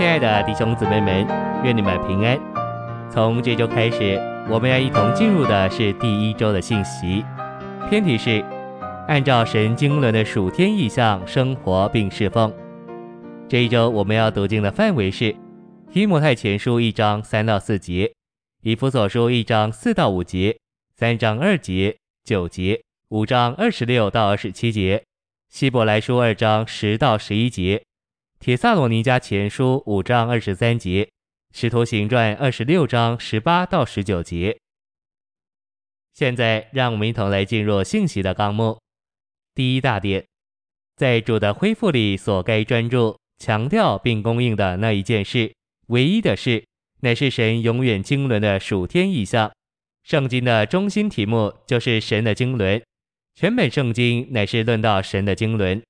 亲爱的弟兄姊妹们，愿你们平安。从这周开始，我们要一同进入的是第一周的信息，篇题是按照神经纶的属天意象生活并侍奉。这一周我们要读经的范围是提摩太前书一章三到四节，以弗所书一章四到五节，三章二节、九节，五章二十六到二十七节，希伯来书二章十到十一节。帖撒罗尼迦前书五章二十三节，使徒行传二十六章十八到十九节。现在，让我们一同来进入信息的纲目。第一大点，在主的恢复里所该专注、强调并供应的那一件事，唯一的事，乃是神永远经纶的属天意象。圣经的中心题目就是神的经纶，全本圣经乃是论到神的经纶。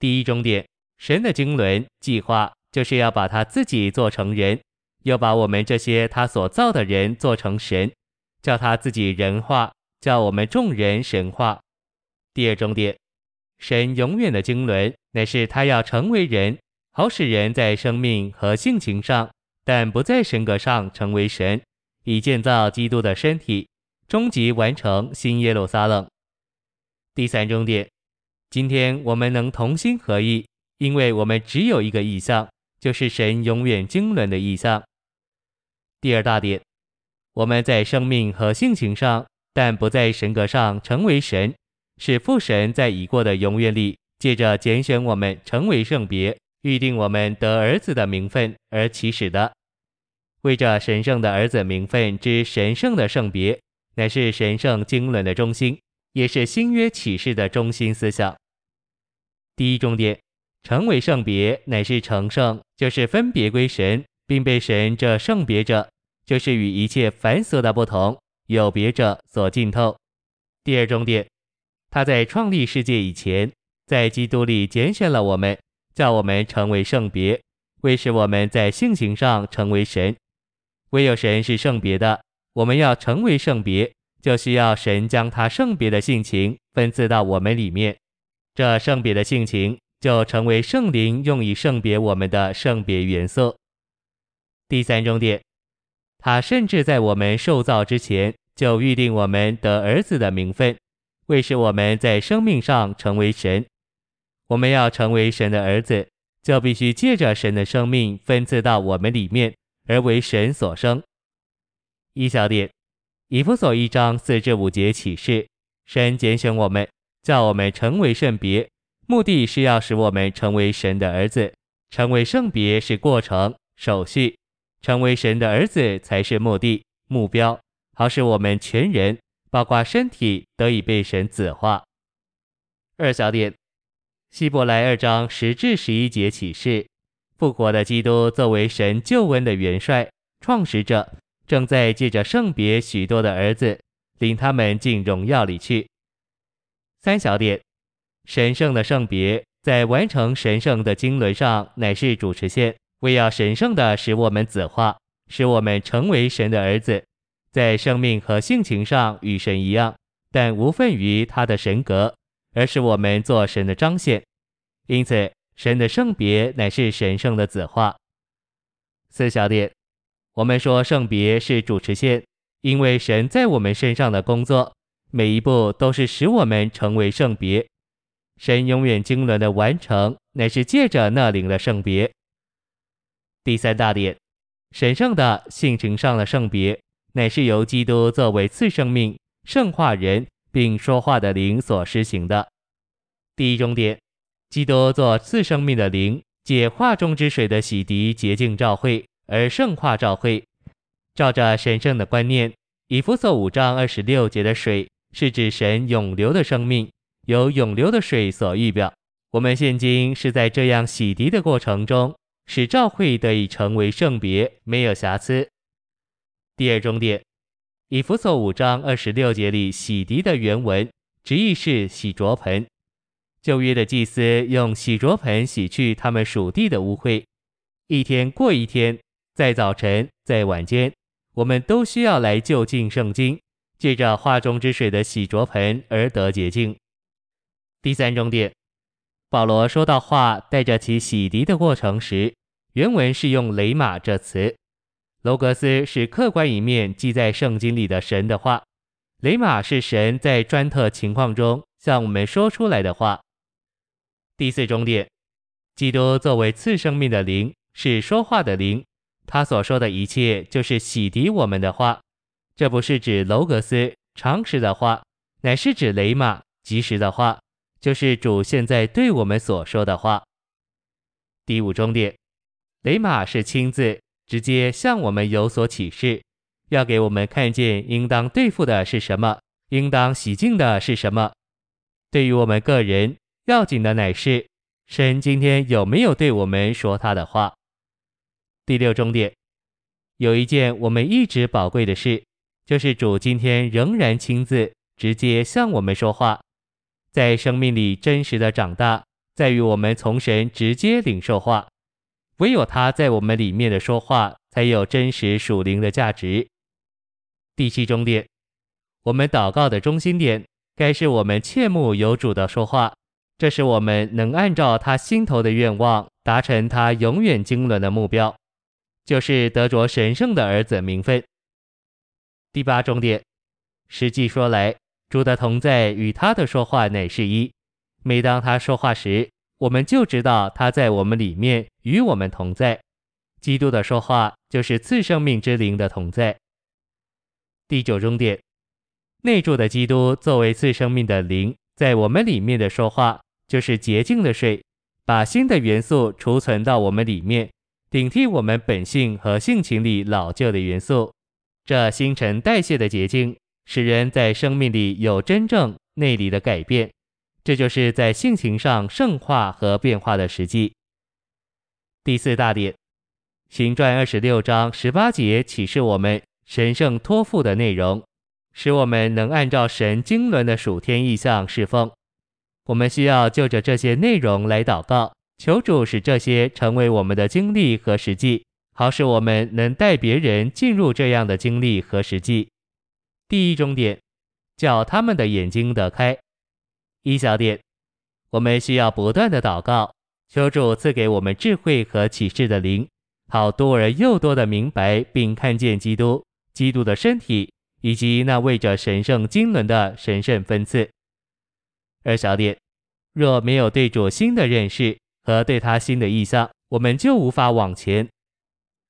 第一终点。神的经纶计划就是要把他自己做成人，又把我们这些他所造的人做成神，叫他自己人化，叫我们众人神化。第二重点，神永远的经纶乃是他要成为人，好使人在生命和性情上，但不在神格上成为神，以建造基督的身体，终极完成新耶路撒冷。第三重点，今天我们能同心合意。因为我们只有一个意象，就是神永远经纶的意象。第二大点，我们在生命和性情上，但不在神格上成为神，是父神在已过的永远里，借着拣选我们成为圣别，预定我们得儿子的名分而起始的。为着神圣的儿子名分之神圣的圣别，乃是神圣经纶的中心，也是新约启示的中心思想。第一重点。成为圣别，乃是成圣，就是分别归神，并被神这圣别者，就是与一切凡俗的不同、有别者所浸透。第二重点，他在创立世界以前，在基督里拣选了我们，叫我们成为圣别，为使我们在性情上成为神。唯有神是圣别的，我们要成为圣别，就需要神将他圣别的性情分赐到我们里面。这圣别的性情。就成为圣灵用以圣别我们的圣别元素。第三重点，他甚至在我们受造之前就预定我们得儿子的名分，为使我们在生命上成为神。我们要成为神的儿子，就必须借着神的生命分赐到我们里面，而为神所生。一小点，以弗所一章四至五节启示，神拣选我们，叫我们成为圣别。目的是要使我们成为神的儿子，成为圣别是过程、手续，成为神的儿子才是目的、目标，好使我们全人，包括身体，得以被神子化。二小点，希伯来二章十至十一节启示，复活的基督作为神救恩的元帅、创始者，正在借着圣别许多的儿子，领他们进荣耀里去。三小点。神圣的圣别在完成神圣的经纶上乃是主持线，为要神圣的使我们子化，使我们成为神的儿子，在生命和性情上与神一样，但无分于他的神格，而是我们做神的彰显。因此，神的圣别乃是神圣的子化。四小点，我们说圣别是主持线，因为神在我们身上的工作，每一步都是使我们成为圣别。神永远经纶的完成，乃是借着那灵的圣别。第三大点，神圣的性情上的圣别，乃是由基督作为次生命、圣化人并说话的灵所施行的。第一重点，基督做次生命的灵，借话中之水的洗涤洁净教会，而圣化教会。照着神圣的观念，以弗所五章二十六节的水，是指神永流的生命。由永流的水所预表，我们现今是在这样洗涤的过程中，使教会得以成为圣别，没有瑕疵。第二重点，以弗所五章二十六节里洗涤的原文，直译是洗濯盆。旧约的祭司用洗濯盆洗去他们属地的污秽，一天过一天，在早晨，在晚间，我们都需要来就近圣经，借着画中之水的洗濯盆而得洁净。第三重点，保罗说到话带着其洗涤的过程时，原文是用雷玛这词。楼格斯是客观一面记在圣经里的神的话，雷玛是神在专特情况中向我们说出来的话。第四重点，基督作为次生命的灵，是说话的灵，他所说的一切就是洗涤我们的话。这不是指楼格斯常识的话，乃是指雷玛及时的话，就是主现在对我们所说的话。第五重点，雷玛是亲自。直接向我们有所启示，要给我们看见应当对付的是什么，应当洗净的是什么。对于我们个人，要紧的乃是神今天有没有对我们说他的话。第六重点，有一件我们一直宝贵的事，就是主今天仍然亲自直接向我们说话，在生命里真实的长大，在于我们从神直接领受话。唯有他在我们里面的说话，才有真实属灵的价值。第七重点，我们祷告的中心点，该是我们切慕有主的说话，这是我们能按照他心头的愿望，达成他永远经纶的目标，就是得着神圣的儿子名分。第八重点，实际说来，主的同在与他的说话乃是一。每当他说话时，我们就知道他在我们里面与我们同在，基督的说话就是次生命之灵的同在。第九重点，内住的基督作为次生命的灵，在我们里面的说话就是洁净的水，把新的元素储存到我们里面，顶替我们本性和性情里老旧的元素。这新陈代谢的洁净，使人在生命里有真正内里的改变。这就是在性情上圣化和变化的实际。第四大点，行传二十六章十八节启示我们神圣托付的内容，使我们能按照神经纶的属天意象侍奉。我们需要就着这些内容来祷告，求主使这些成为我们的经历和实际，好使我们能带别人进入这样的经历和实际。第一重点，叫他们的眼睛得开。一小点，我们需要不断的祷告，求主赐给我们智慧和启示的灵，好多而又多的明白并看见基督、基督的身体以及那为着神圣经纶的神圣分赐。二小点，若没有对主新的认识和对他新的意象，我们就无法往前。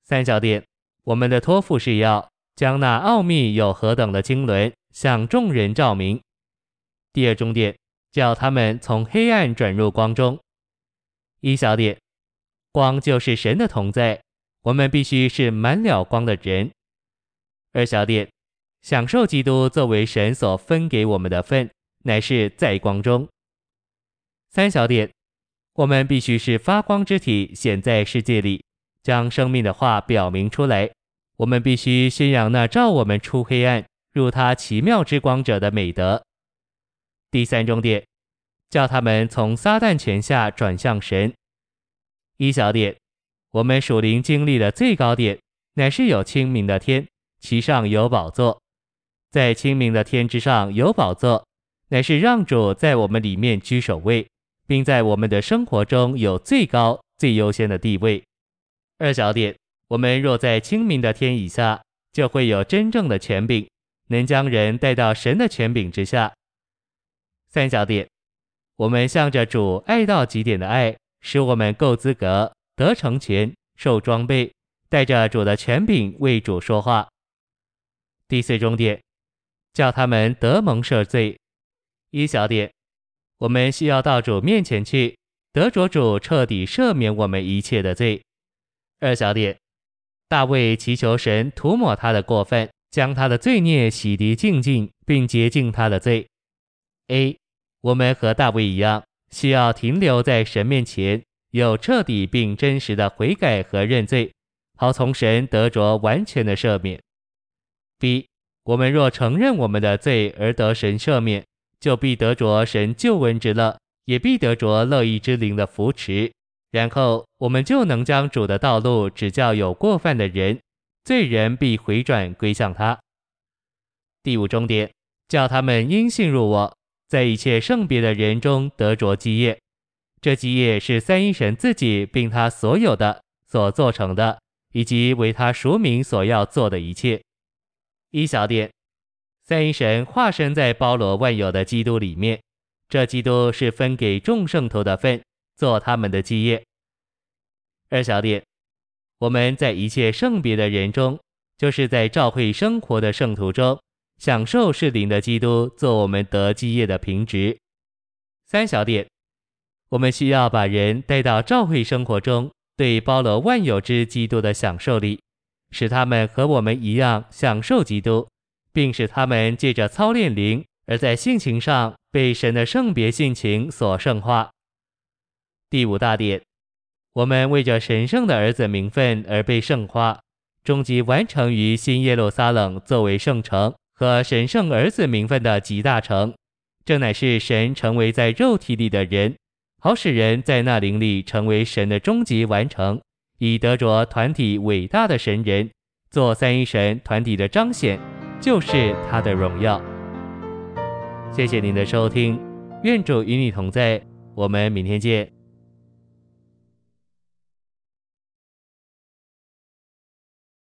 三小点，我们的托付是要将那奥秘有何等的经纶向众人照明。第二重点。叫他们从黑暗转入光中。一小点，光就是神的同在，我们必须是满了光的人。二小点，享受基督作为神所分给我们的份，乃是在光中。三小点，我们必须是发光之体显在世界里，将生命的话表明出来。我们必须宣扬那照我们出黑暗入他奇妙之光者的美德。第三重点，叫他们从撒旦权下转向神。一小点，我们属灵经历的最高点，乃是有清明的天，其上有宝座，在清明的天之上有宝座，乃是让主在我们里面居首位，并在我们的生活中有最高最优先的地位。二小点，我们若在清明的天以下，就会有真正的权柄，能将人带到神的权柄之下。三小点，我们向着主爱到极点的爱，使我们够资格得成全、受装备，带着主的权柄为主说话。第四重点，叫他们得蒙赦罪。一小点，我们需要到主面前去，得着主彻底赦免我们一切的罪。二小点，大卫祈求神涂抹他的过犯，将他的罪孽洗涤净尽，并洁净他的罪。A。我们和大卫一样，需要停留在神面前，有彻底并真实的悔改和认罪，好从神得着完全的赦免。B，我们若承认我们的罪而得神赦免，就必得着神救恩之乐，也必得着乐意之灵的扶持，然后我们就能将主的道路指教有过犯的人，罪人必回转归向他。第五重点，叫他们因信入我。在一切圣别的人中得着基业，这基业是三一神自己并他所有的，所做成的，以及为他赎名所要做的一切。一小点，三一神化身在包罗万有的基督里面，这基督是分给众圣徒的份，做他们的基业。二小点，我们在一切圣别的人中，就是在教会生活的圣徒中，享受是灵的基督做我们得基业的凭据。三小点，我们需要把人带到教会生活中，对包罗万有之基督的享受里，使他们和我们一样享受基督，并使他们借着操练灵，而在性情上被神的圣别性情所圣化。第五大点。我们为着神圣的儿子名分而被圣化，终极完成于新耶路撒冷作为圣城和神圣儿子名分的极大成，这乃是神成为在肉体里的人，好使人在那灵里成为神的终极完成，以得着团体伟大的神人，做三一神团体的彰显，就是他的荣耀。谢谢您的收听，愿主与你同在，我们明天见。